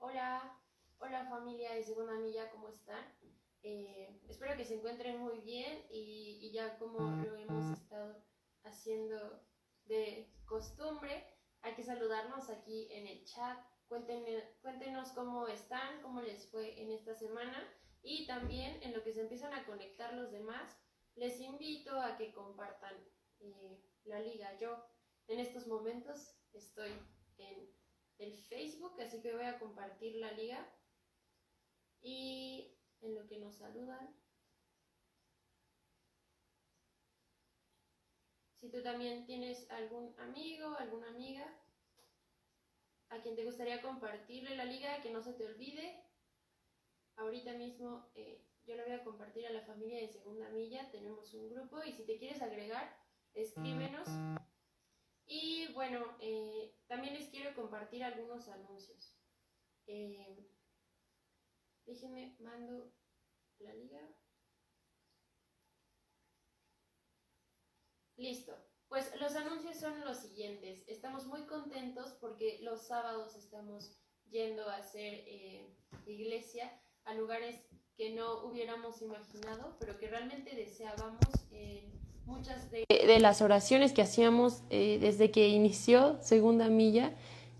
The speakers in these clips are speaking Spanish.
Hola, hola familia de Segunda Milla, ¿cómo están? Eh, espero que se encuentren muy bien y, ya como lo hemos estado haciendo de costumbre, hay que saludarnos aquí en el chat. Cuéntenos cómo están, cómo les fue en esta semana y también en lo que se empiezan a conectar los demás, les invito a que compartan eh, la liga. Yo en estos momentos estoy en el Facebook, así que voy a compartir la liga y en lo que nos saludan. Si tú también tienes algún amigo, alguna amiga a quien te gustaría compartirle la liga, que no se te olvide. Ahorita mismo eh, yo le voy a compartir a la familia de Segunda Milla, tenemos un grupo y si te quieres agregar, escríbenos. Y bueno, eh, también les quiero compartir algunos anuncios. Eh, déjenme, mando la liga. Listo. Pues los anuncios son los siguientes. Estamos muy contentos porque los sábados estamos yendo a hacer eh, iglesia a lugares que no hubiéramos imaginado, pero que realmente deseábamos. Muchas de, las oraciones que hacíamos eh, desde que inició Segunda Milla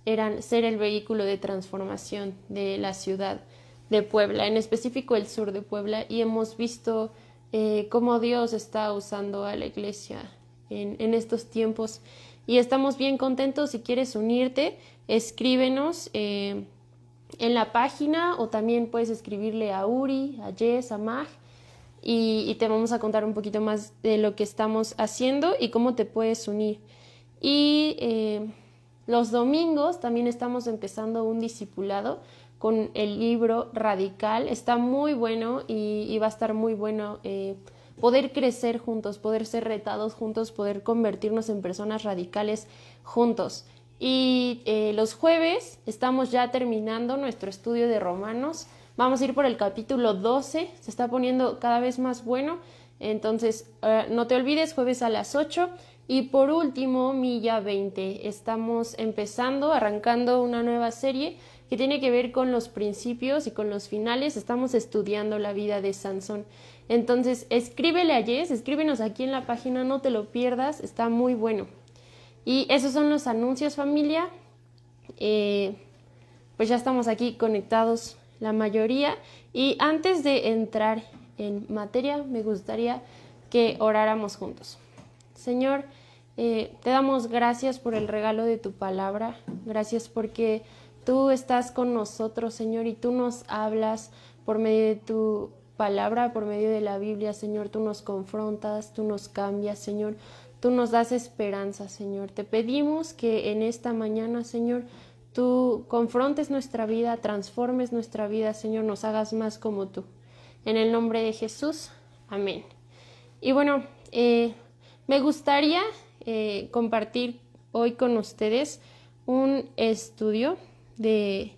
eran ser el vehículo de transformación de la ciudad de Puebla, en específico el sur de Puebla, y hemos visto eh, cómo Dios está usando a la iglesia en, en, estos tiempos. Y estamos bien contentos. Si quieres unirte, escríbenos eh, en la página o también puedes escribirle a Uri, a Jess, a Mag. Y, te vamos a contar un poquito más de lo que estamos haciendo y cómo te puedes unir. Y eh, los domingos también estamos empezando un discipulado con el libro Radical. Está muy bueno y, y va a estar muy bueno eh, poder crecer juntos, poder ser retados juntos, poder convertirnos en personas radicales juntos. Y eh, los jueves estamos ya terminando nuestro estudio de Romanos. Vamos a ir por el capítulo 12, se está poniendo cada vez más bueno. Entonces, uh, no te olvides, jueves a las 8. Y por último, Milla 20. Estamos empezando, arrancando una nueva serie que tiene que ver con los principios y con los finales. Estamos estudiando la vida de Sansón. Entonces, escríbele a Jess, escríbenos aquí en la página, no te lo pierdas, está muy bueno. Y esos son los anuncios, familia. Eh, pues ya estamos aquí conectados la mayoría. Y antes de entrar en materia, me gustaría que oráramos juntos. Señor, eh, te damos gracias por el regalo de tu palabra. Gracias porque tú estás con nosotros, Señor, y tú nos hablas por medio de tu palabra, por medio de la Biblia, Señor. Tú nos confrontas, tú nos cambias, Señor. Tú nos das esperanza, Señor. Te pedimos que en esta mañana, Señor, tú confrontes nuestra vida, transformes nuestra vida, Señor, nos hagas más como tú. En el nombre de Jesús, amén. Y bueno, eh, me gustaría eh, compartir hoy con ustedes un estudio de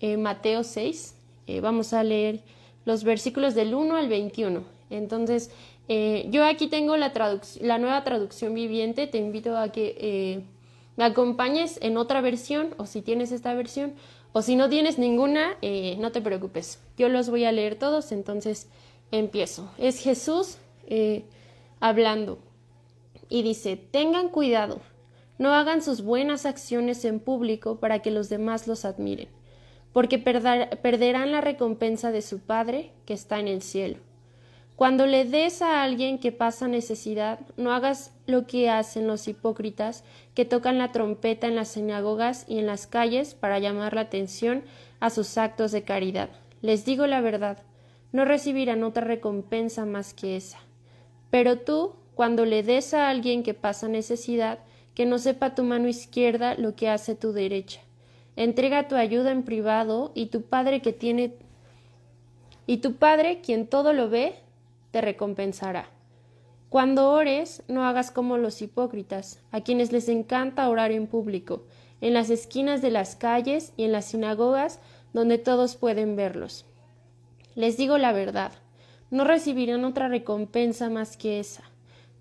eh, Mateo 6. vamos a leer los versículos del 1 al 21. Entonces, yo aquí tengo la, nueva traducción viviente, te invito a que me acompañes en otra versión o si tienes esta versión o si no tienes ninguna, eh, no te preocupes, yo los voy a leer todos, entonces empiezo. Es Jesús hablando y dice, tengan cuidado, no hagan sus buenas acciones en público para que los demás los admiren, porque perder, perderán la recompensa de su Padre que está en el cielo. Cuando le des a alguien que pasa necesidad, no hagas lo que hacen los hipócritas que tocan la trompeta en las sinagogas y en las calles para llamar la atención a sus actos de caridad. Les digo la verdad, no recibirán otra recompensa más que esa. Pero tú, cuando le des a alguien que pasa necesidad, que no sepa tu mano izquierda lo que hace tu derecha. Entrega tu ayuda en privado y tu Padre que tiene y tu Padre, quien todo lo ve, te recompensará. Cuando ores, no hagas como los hipócritas, a quienes les encanta orar en público, en las esquinas de las calles y en las sinagogas donde todos pueden verlos. Les digo la verdad, no recibirán otra recompensa más que esa.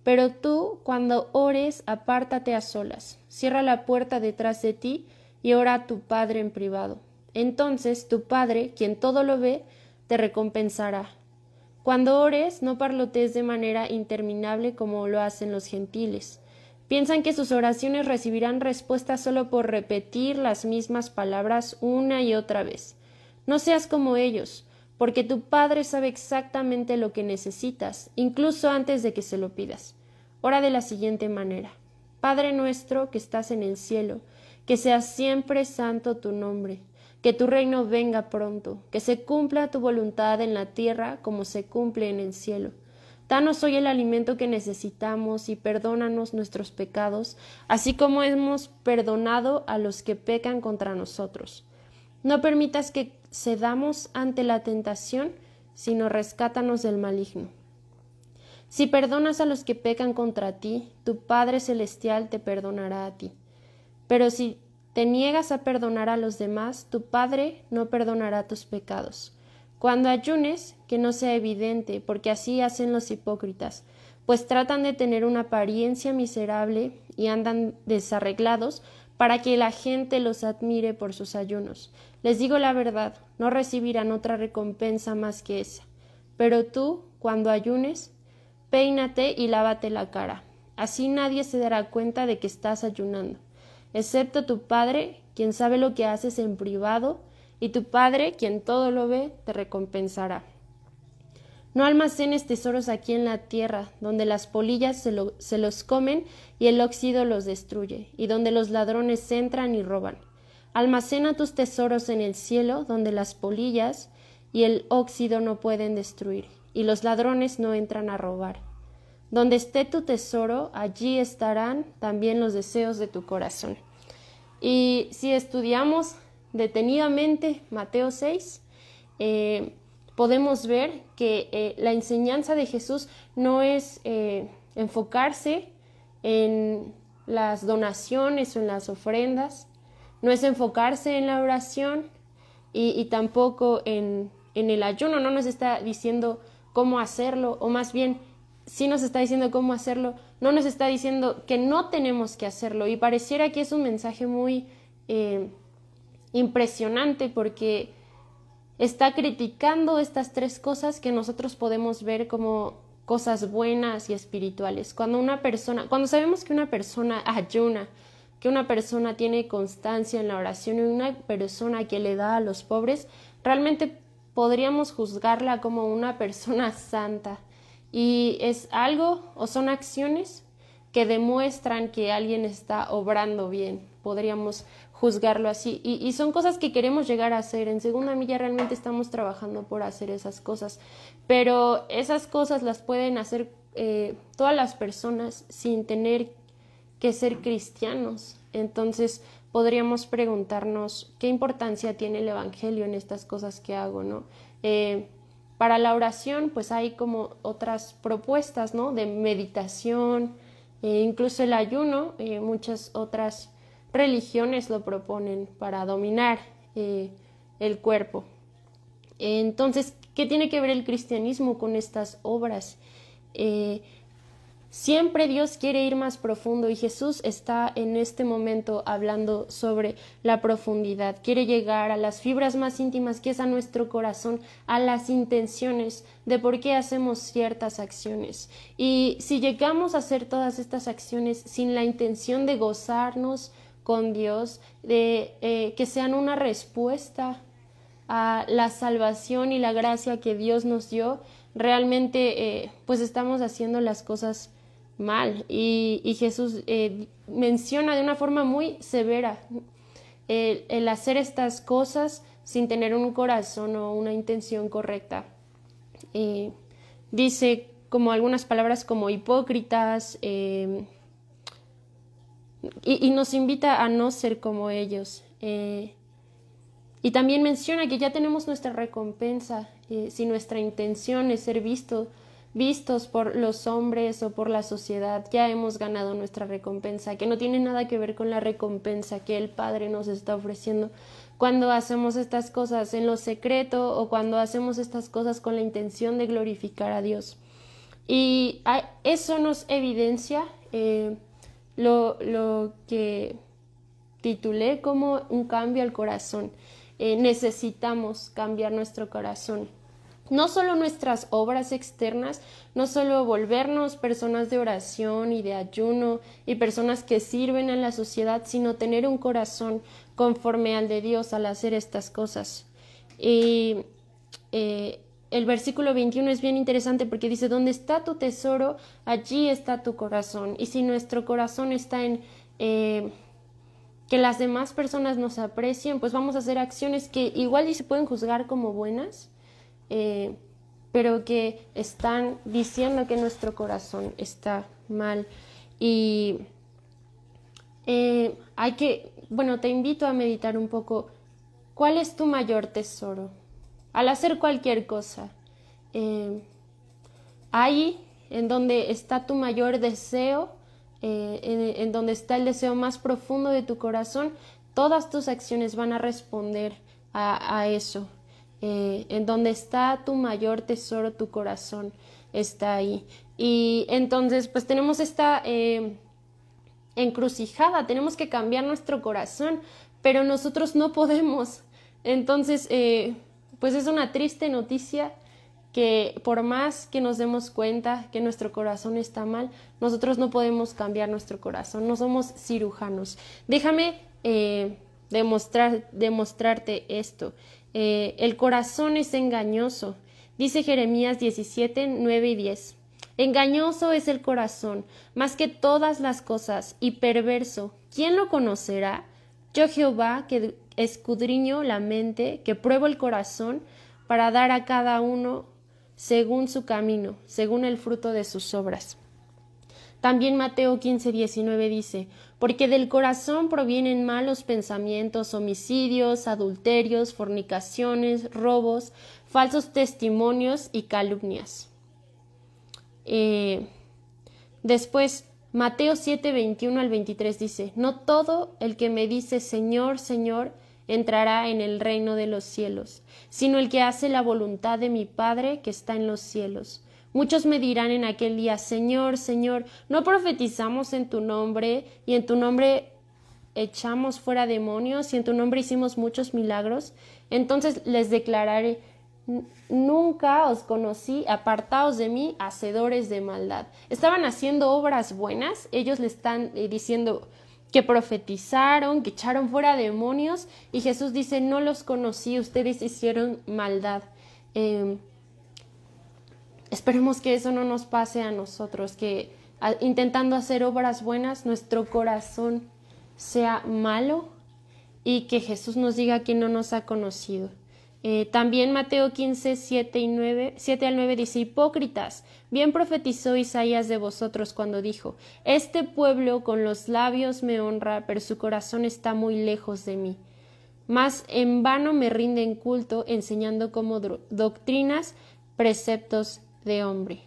Pero tú, cuando ores, apártate a solas, cierra la puerta detrás de ti y ora a tu Padre en privado. Entonces tu Padre, quien todo lo ve, te recompensará. Cuando ores, no parlotees de manera interminable como lo hacen los gentiles. Piensan que sus oraciones recibirán respuesta solo por repetir las mismas palabras una y otra vez. No seas como ellos, porque tu Padre sabe exactamente lo que necesitas, incluso antes de que se lo pidas. Ora de la siguiente manera. Padre nuestro que estás en el cielo, que sea siempre santo tu nombre, que tu reino venga pronto, que se cumpla tu voluntad en la tierra como se cumple en el cielo. Danos hoy el alimento que necesitamos y perdónanos nuestros pecados, así como hemos perdonado a los que pecan contra nosotros. No permitas que cedamos ante la tentación, sino rescátanos del maligno. Si perdonas a los que pecan contra ti, tu Padre Celestial te perdonará a ti. Pero si te niegas a perdonar a los demás, tu Padre no perdonará tus pecados. Cuando ayunes, que no sea evidente, porque así hacen los hipócritas, pues tratan de tener una apariencia miserable y andan desarreglados para que la gente los admire por sus ayunos. Les digo la verdad, no recibirán otra recompensa más que esa. Pero tú, cuando ayunes, Peínate y lávate la cara. Así nadie se dará cuenta de que estás ayunando, excepto tu Padre, quien sabe lo que haces en privado, y tu Padre, quien todo lo ve, te recompensará. No almacenes tesoros aquí en la tierra, donde las polillas se, los comen y el óxido los destruye, y donde los ladrones entran y roban. Almacena tus tesoros en el cielo, donde las polillas y el óxido no pueden destruir, y los ladrones no entran a robar. Donde esté tu tesoro, allí estarán también los deseos de tu corazón. Y si estudiamos detenidamente Mateo 6, eh, podemos ver que eh, la enseñanza de Jesús no es eh, enfocarse en las donaciones o en las ofrendas, no es enfocarse en la oración y, tampoco en, en el ayuno, no nos está diciendo cómo hacerlo, o más bien, sí nos está diciendo cómo hacerlo, no nos está diciendo que no tenemos que hacerlo. Y pareciera que es un mensaje muy eh, impresionante porque está criticando estas tres cosas que nosotros podemos ver como cosas buenas y espirituales. Cuando una persona, cuando sabemos que una persona ayuna, que una persona tiene constancia en la oración y una persona que le da a los pobres, realmente podríamos juzgarla como una persona santa. Y es algo o son acciones que demuestran que alguien está obrando bien. Podríamos juzgarlo así. Y, son cosas que queremos llegar a hacer. En segunda milla realmente estamos trabajando por hacer esas cosas. Pero esas cosas las pueden hacer eh, todas las personas sin tener que ser cristianos. Entonces, podríamos preguntarnos qué importancia tiene el Evangelio en estas cosas que hago, ¿no? Eh, para la oración, pues hay como otras propuestas, ¿no? De meditación, e incluso el ayuno, eh, muchas otras religiones lo proponen para dominar el cuerpo. Entonces, ¿qué tiene que ver el cristianismo con estas obras? Siempre Dios quiere ir más profundo y Jesús está en este momento hablando sobre la profundidad. Quiere llegar a las fibras más íntimas que es a nuestro corazón, a las intenciones de por qué hacemos ciertas acciones. Y si llegamos a hacer todas estas acciones sin la intención de gozarnos con Dios, de eh, que sean una respuesta a la salvación y la gracia que Dios nos dio, realmente eh, pues estamos haciendo las cosas mal. Y, Jesús eh, menciona de una forma muy severa el, hacer estas cosas sin tener un corazón o una intención correcta. Eh, dice como algunas palabras como hipócritas eh, y, nos invita a no ser como ellos. y también menciona que ya tenemos nuestra recompensa si nuestra intención es ser visto vistos por los hombres o por la sociedad, ya hemos ganado nuestra recompensa, que no tiene nada que ver con la recompensa que el Padre nos está ofreciendo cuando hacemos estas cosas en lo secreto o cuando hacemos estas cosas con la intención de glorificar a Dios. Y eso nos evidencia eh, lo, lo que titulé como un cambio al corazón. necesitamos cambiar nuestro corazón. No solo nuestras obras externas, no solo volvernos personas de oración y de ayuno y personas que sirven a la sociedad, sino tener un corazón conforme al de Dios al hacer estas cosas. Y eh, el versículo 21 es bien interesante porque dice, donde está tu tesoro, allí está tu corazón. Y si nuestro corazón está en eh, que las demás personas nos aprecien, pues vamos a hacer acciones que igual y se pueden juzgar como buenas, eh, pero que están diciendo que nuestro corazón está mal. Y hay que bueno, te invito a meditar un poco. ¿Cuál es tu mayor tesoro? Al hacer cualquier cosa, eh, ahí en donde está tu mayor deseo, eh, en, donde está el deseo más profundo de tu corazón, todas tus acciones van a responder a, eso. Eh, en donde está tu mayor tesoro, tu corazón está ahí. Y entonces, pues tenemos esta encrucijada, tenemos que cambiar nuestro corazón, pero nosotros no podemos. Entonces, eh, pues es una triste noticia que por más que nos demos cuenta que nuestro corazón está mal, nosotros no podemos cambiar nuestro corazón, no somos cirujanos. Déjame eh, demostrar, demostrarte esto. Eh, el corazón es engañoso, dice Jeremías 17, 9 y 10. Engañoso es el corazón, más que todas las cosas, y perverso. ¿Quién lo conocerá? Yo Jehová, que escudriño la mente, que pruebo el corazón, para dar a cada uno según su camino, según el fruto de sus obras. También Mateo 15, 19 dice, porque del corazón provienen malos pensamientos, homicidios, adulterios, fornicaciones, robos, falsos testimonios y calumnias. Eh, después, Mateo 7, 21 al 23 dice, No todo el que me dice Señor, Señor, entrará en el reino de los cielos, sino el que hace la voluntad de mi Padre que está en los cielos. Muchos me dirán en aquel día, Señor, Señor, ¿no profetizamos en tu nombre y en tu nombre echamos fuera demonios y en tu nombre hicimos muchos milagros? Entonces les declararé, Nunca os conocí, apartaos de mí, hacedores de maldad. Estaban haciendo obras buenas, ellos le están eh, diciendo que profetizaron, que echaron fuera demonios, y Jesús dice, no los conocí, ustedes hicieron maldad. Em, esperemos que eso no nos pase a nosotros, que intentando hacer obras buenas, nuestro corazón sea malo y que Jesús nos diga que no nos ha conocido. Eh, también Mateo 15, 7, y 9, 7 al 9 dice, Hipócritas, bien profetizó Isaías de vosotros cuando dijo, Este pueblo con los labios me honra, pero su corazón está muy lejos de mí. Mas en vano me rinden culto enseñando como doctrinas preceptos de hombre.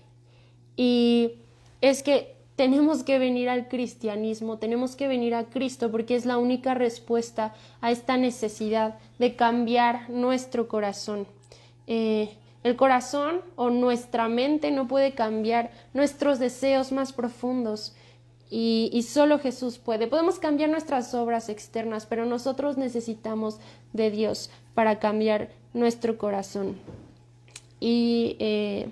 Y es que tenemos que venir al cristianismo, tenemos que venir a Cristo porque es la única respuesta a esta necesidad de cambiar nuestro corazón. Eh, el corazón o nuestra mente no puede cambiar nuestros deseos más profundos y, solo Jesús puede. Podemos cambiar nuestras obras externas, pero nosotros necesitamos de Dios para cambiar nuestro corazón. Y eh,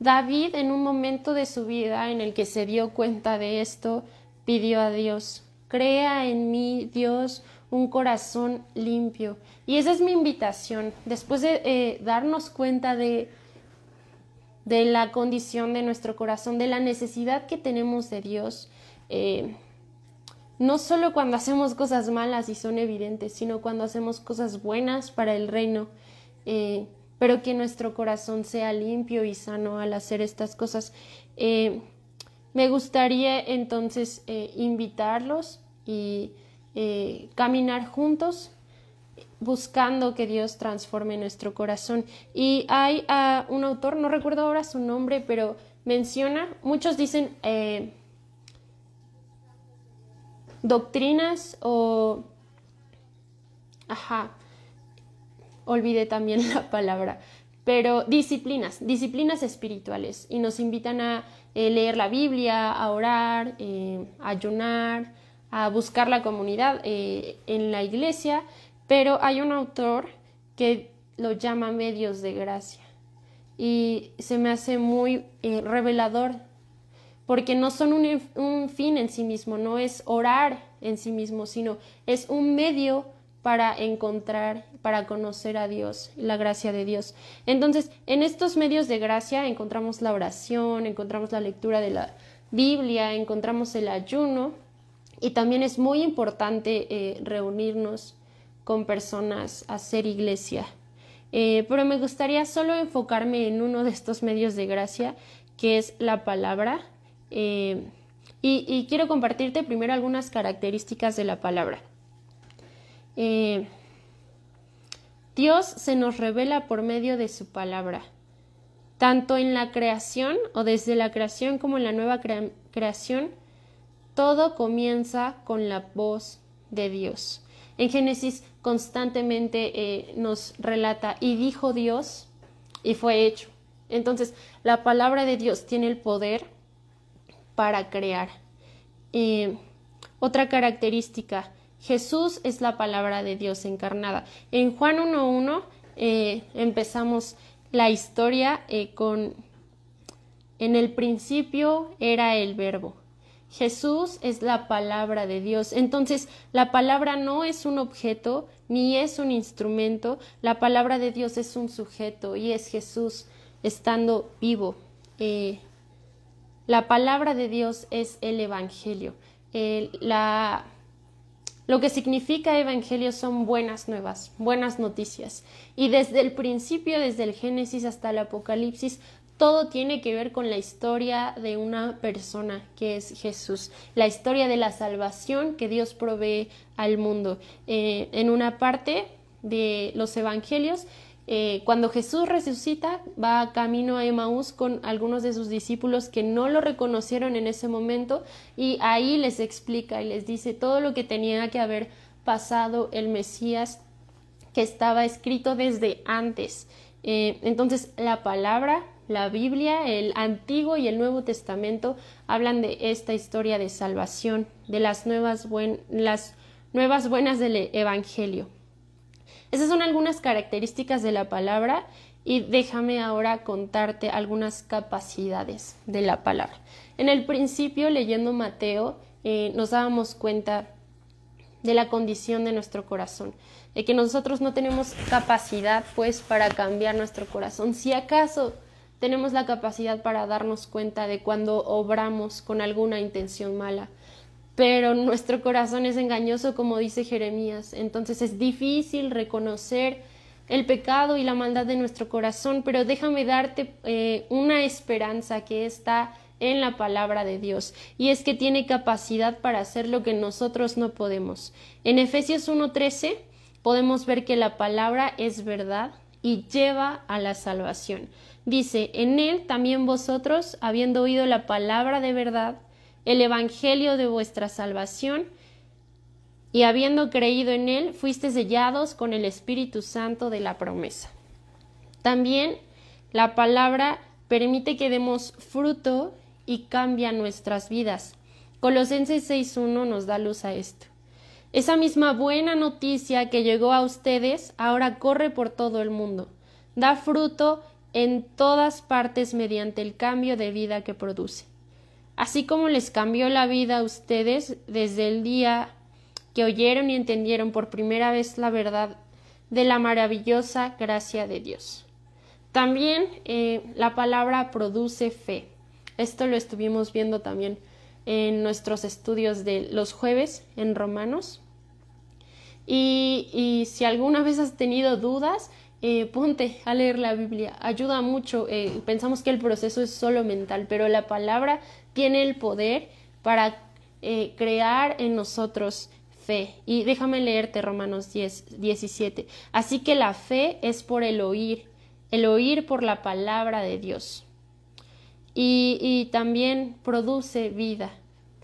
David en un momento de su vida en el que se dio cuenta de esto, pidió a Dios, crea en mí, Dios, un corazón limpio. Y esa es mi invitación, después de eh, darnos cuenta de, de la condición de nuestro corazón, de la necesidad que tenemos de Dios, eh, no solo cuando hacemos cosas malas y son evidentes, sino cuando hacemos cosas buenas para el reino. Eh, pero que nuestro corazón sea limpio y sano al hacer estas cosas. Eh, me gustaría entonces eh, invitarlos y eh, caminar juntos buscando que Dios transforme nuestro corazón. Y hay un autor, no recuerdo ahora su nombre, pero menciona, muchos dicen doctrinas o... Ajá, olvidé también la palabra, pero disciplinas, disciplinas espirituales. Y nos invitan a eh, leer la Biblia, a orar, eh, a ayunar, a buscar la comunidad eh, en la iglesia. Pero hay un autor que lo llama medios de gracia. Y se me hace muy revelador porque no son un, fin en sí mismo, no es orar en sí mismo, sino es un medio para encontrar, para conocer a Dios, la gracia de Dios. Entonces, en estos medios de gracia encontramos la oración, encontramos la lectura de la Biblia, encontramos el ayuno y también es muy importante eh, reunirnos con personas, hacer iglesia. Eh, pero me gustaría solo enfocarme en uno de estos medios de gracia, que es la palabra. Eh, y, quiero compartirte primero algunas características de la palabra. Dios se nos revela por medio de su palabra tanto en la creación o desde la creación como en la nueva creación, todo comienza con la voz de Dios. En Génesis constantemente eh, nos relata, y dijo Dios, y fue hecho. Entonces, la palabra de Dios tiene el poder para crear. Eh, otra característica, Jesús es la palabra de Dios encarnada. En Juan 1.1 eh, empezamos la historia eh, con en el principio era el verbo. Jesús es la palabra de Dios. Entonces, la palabra no es un objeto ni es un instrumento. La palabra de Dios es un sujeto y es Jesús estando vivo. Eh, la palabra de Dios es el Evangelio. la lo que significa evangelio son buenas nuevas, buenas noticias. Y desde el principio, desde el Génesis hasta el Apocalipsis, todo tiene que ver con la historia de una persona que es Jesús, la historia de la salvación que Dios provee al mundo. Eh, en una parte de los evangelios eh, cuando Jesús resucita, va camino a Emaús con algunos de sus discípulos que no lo reconocieron en ese momento y ahí les explica y les dice todo lo que tenía que haber pasado el Mesías que estaba escrito desde antes. Eh, entonces la palabra, la Biblia, el Antiguo y el Nuevo Testamento hablan de esta historia de salvación, de las nuevas, las nuevas buenas del Evangelio. Esas son algunas características de la palabra y déjame ahora contarte algunas capacidades de la palabra. En el principio, leyendo Mateo, eh, nos dábamos cuenta de la condición de nuestro corazón, de que nosotros no tenemos capacidad pues para cambiar nuestro corazón. Si acaso tenemos la capacidad para darnos cuenta de cuando obramos con alguna intención mala, pero nuestro corazón es engañoso, como dice Jeremías. Entonces es difícil reconocer el pecado y la maldad de nuestro corazón, pero déjame darte eh, una esperanza que está en la palabra de Dios, y es que tiene capacidad para hacer lo que nosotros no podemos. En Efesios 1.13 podemos ver que la palabra es verdad y lleva a la salvación. Dice, en él también vosotros, habiendo oído la palabra de verdad, el Evangelio de vuestra salvación, y habiendo creído en él, fuiste sellados con el Espíritu Santo de la promesa. También la palabra permite que demos fruto y cambia nuestras vidas. Colosenses 6.1 nos da luz a esto. Esa misma buena noticia que llegó a ustedes ahora corre por todo el mundo. Da fruto en todas partes mediante el cambio de vida que produce así como les cambió la vida a ustedes desde el día que oyeron y entendieron por primera vez la verdad de la maravillosa gracia de Dios. También eh, la palabra produce fe. Esto lo estuvimos viendo también en nuestros estudios de los jueves en Romanos. Y, si alguna vez has tenido dudas, eh, ponte a leer la Biblia. Ayuda mucho. Eh, pensamos que el proceso es solo mental, pero la palabra tiene el poder para eh, crear en nosotros fe. Y déjame leerte Romanos 10, 17. Así que la fe es por el oír, el oír por la palabra de Dios. Y, y también produce vida.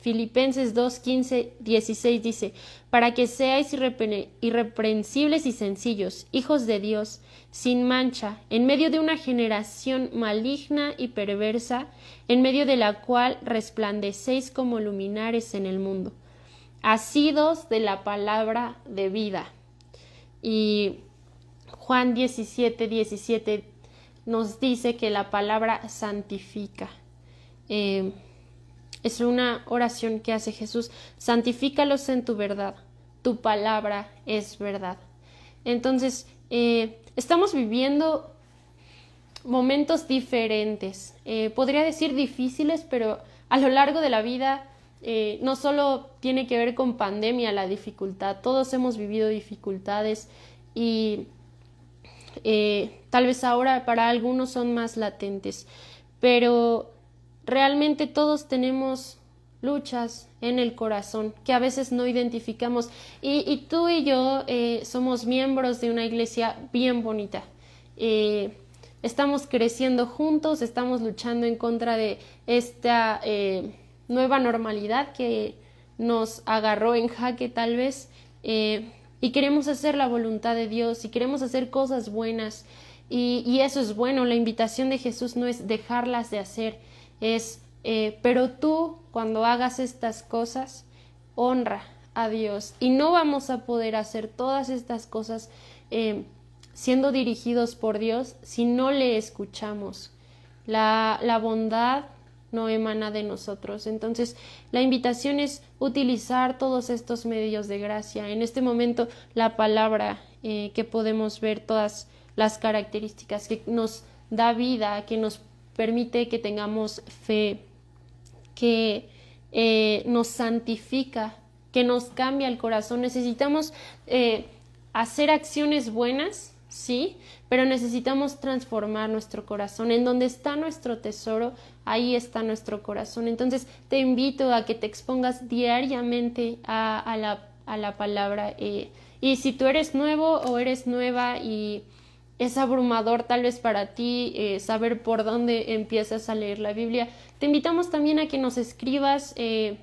Filipenses 2, 15, 16 dice, para que seáis irreprensibles y sencillos, hijos de Dios, sin mancha, en medio de una generación maligna y perversa, en medio de la cual resplandecéis como luminares en el mundo, asidos de la palabra de vida. Y Juan 17, 17 nos dice que la palabra santifica. Eh, es una oración que hace Jesús. Santifícalos en tu verdad. Tu palabra es verdad. Entonces, eh, estamos viviendo momentos diferentes. Eh, podría decir difíciles, pero a lo largo de la vida no solo tiene que ver con pandemia la dificultad. Todos hemos vivido dificultades y tal vez ahora para algunos son más latentes. Pero realmente todos tenemos luchas en el corazón que a veces no identificamos. Y, tú y yo eh, somos miembros de una iglesia bien bonita. Eh, estamos creciendo juntos, estamos luchando en contra de esta eh, nueva normalidad que nos agarró en jaque tal vez. Y queremos hacer la voluntad de Dios y queremos hacer cosas buenas. Y, y eso es bueno, la invitación de Jesús no es dejarlas de hacer, es, eh, pero tú cuando hagas estas cosas, honra a Dios y no vamos a poder hacer todas estas cosas eh, siendo dirigidos por Dios si no le escuchamos. La, la bondad no emana de nosotros. Entonces, la invitación es utilizar todos estos medios de gracia. En este momento, la palabra eh, que podemos ver todas las características que nos da vida, que nos permite que tengamos fe, que eh, nos santifica, que nos cambia el corazón. Necesitamos eh, hacer acciones buenas, sí, pero necesitamos transformar nuestro corazón. En donde está nuestro tesoro, ahí está nuestro corazón. Entonces te invito a que te expongas diariamente a, la, a la, palabra. Eh, y si tú eres nuevo o eres nueva y es abrumador tal vez para ti eh, saber por dónde empiezas a leer la Biblia. Te invitamos también a que nos escribas. Eh,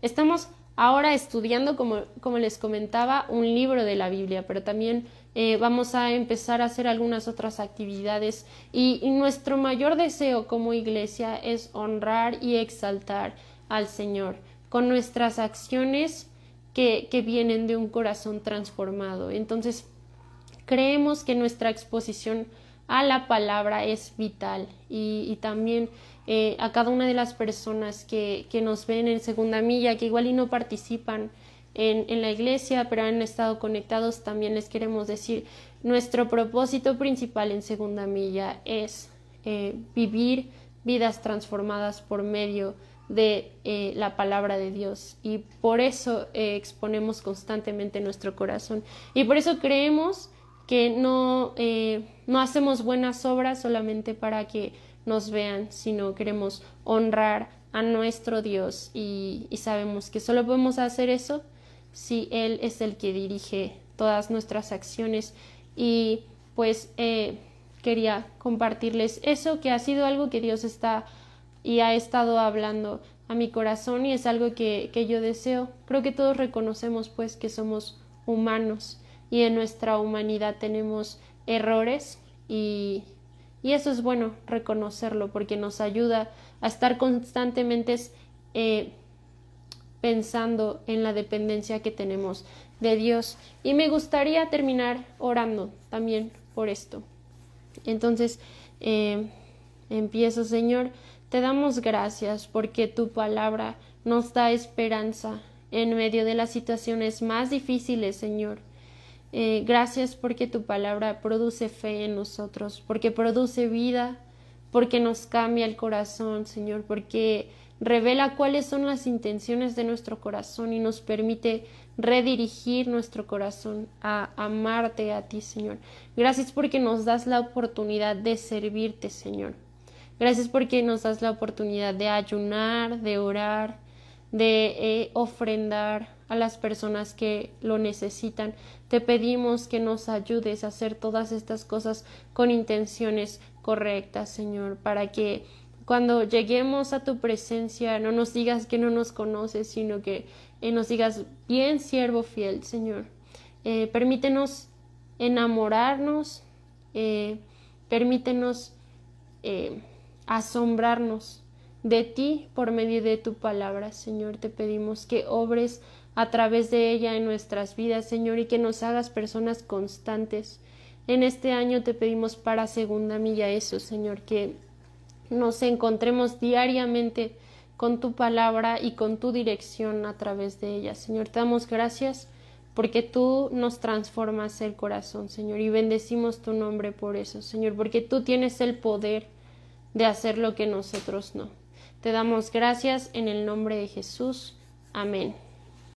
estamos ahora estudiando, como, como, les comentaba, un libro de la Biblia, pero también eh, vamos a empezar a hacer algunas otras actividades y, nuestro mayor deseo como iglesia es honrar y exaltar al Señor con nuestras acciones que, que vienen de un corazón transformado. Entonces, creemos que nuestra exposición a la palabra es vital y, también eh, a cada una de las personas que, nos ven en segunda milla, que igual y no participan en, la iglesia, pero han estado conectados, también les queremos decir, nuestro propósito principal en segunda milla es eh, vivir vidas transformadas por medio de eh, la palabra de Dios. Y por eso exponemos constantemente nuestro corazón. Y por eso creemos que no, eh, no hacemos buenas obras solamente para que nos vean, sino queremos honrar a nuestro Dios y, sabemos que solo podemos hacer eso si Él es el que dirige todas nuestras acciones y pues eh, quería compartirles eso que ha sido algo que Dios está y ha estado hablando a mi corazón y es algo que, que yo deseo. Creo que todos reconocemos pues que somos humanos y en nuestra humanidad tenemos errores y, eso es bueno reconocerlo porque nos ayuda a estar constantemente eh, pensando en la dependencia que tenemos de Dios. Y me gustaría terminar orando también por esto. Entonces, eh, empiezo, Señor, te damos gracias porque tu palabra nos da esperanza en medio de las situaciones más difíciles, Señor. Eh, gracias porque tu palabra produce fe en nosotros, porque produce vida, porque nos cambia el corazón, Señor, porque revela cuáles son las intenciones de nuestro corazón y nos permite redirigir nuestro corazón a amarte a ti, Señor. Gracias porque nos das la oportunidad de servirte, Señor. Gracias porque nos das la oportunidad de ayunar, de orar, de eh, ofrendar a las personas que lo necesitan. Te pedimos que nos ayudes a hacer todas estas cosas con intenciones correctas, Señor, para que cuando lleguemos a tu presencia no nos digas que no nos conoces, sino que eh, nos digas, bien siervo fiel, Señor. Eh, permítenos enamorarnos, permítenos asombrarnos de ti por medio de tu palabra, Señor. Te pedimos que obres a través de ella en nuestras vidas, Señor, y que nos hagas personas constantes. En este año te pedimos para segunda milla eso, Señor, que nos encontremos diariamente con tu palabra y con tu dirección a través de ella. Señor, te damos gracias porque tú nos transformas el corazón, Señor, y bendecimos tu nombre por eso, Señor, porque tú tienes el poder de hacer lo que nosotros no. Te damos gracias en el nombre de Jesús. Amén.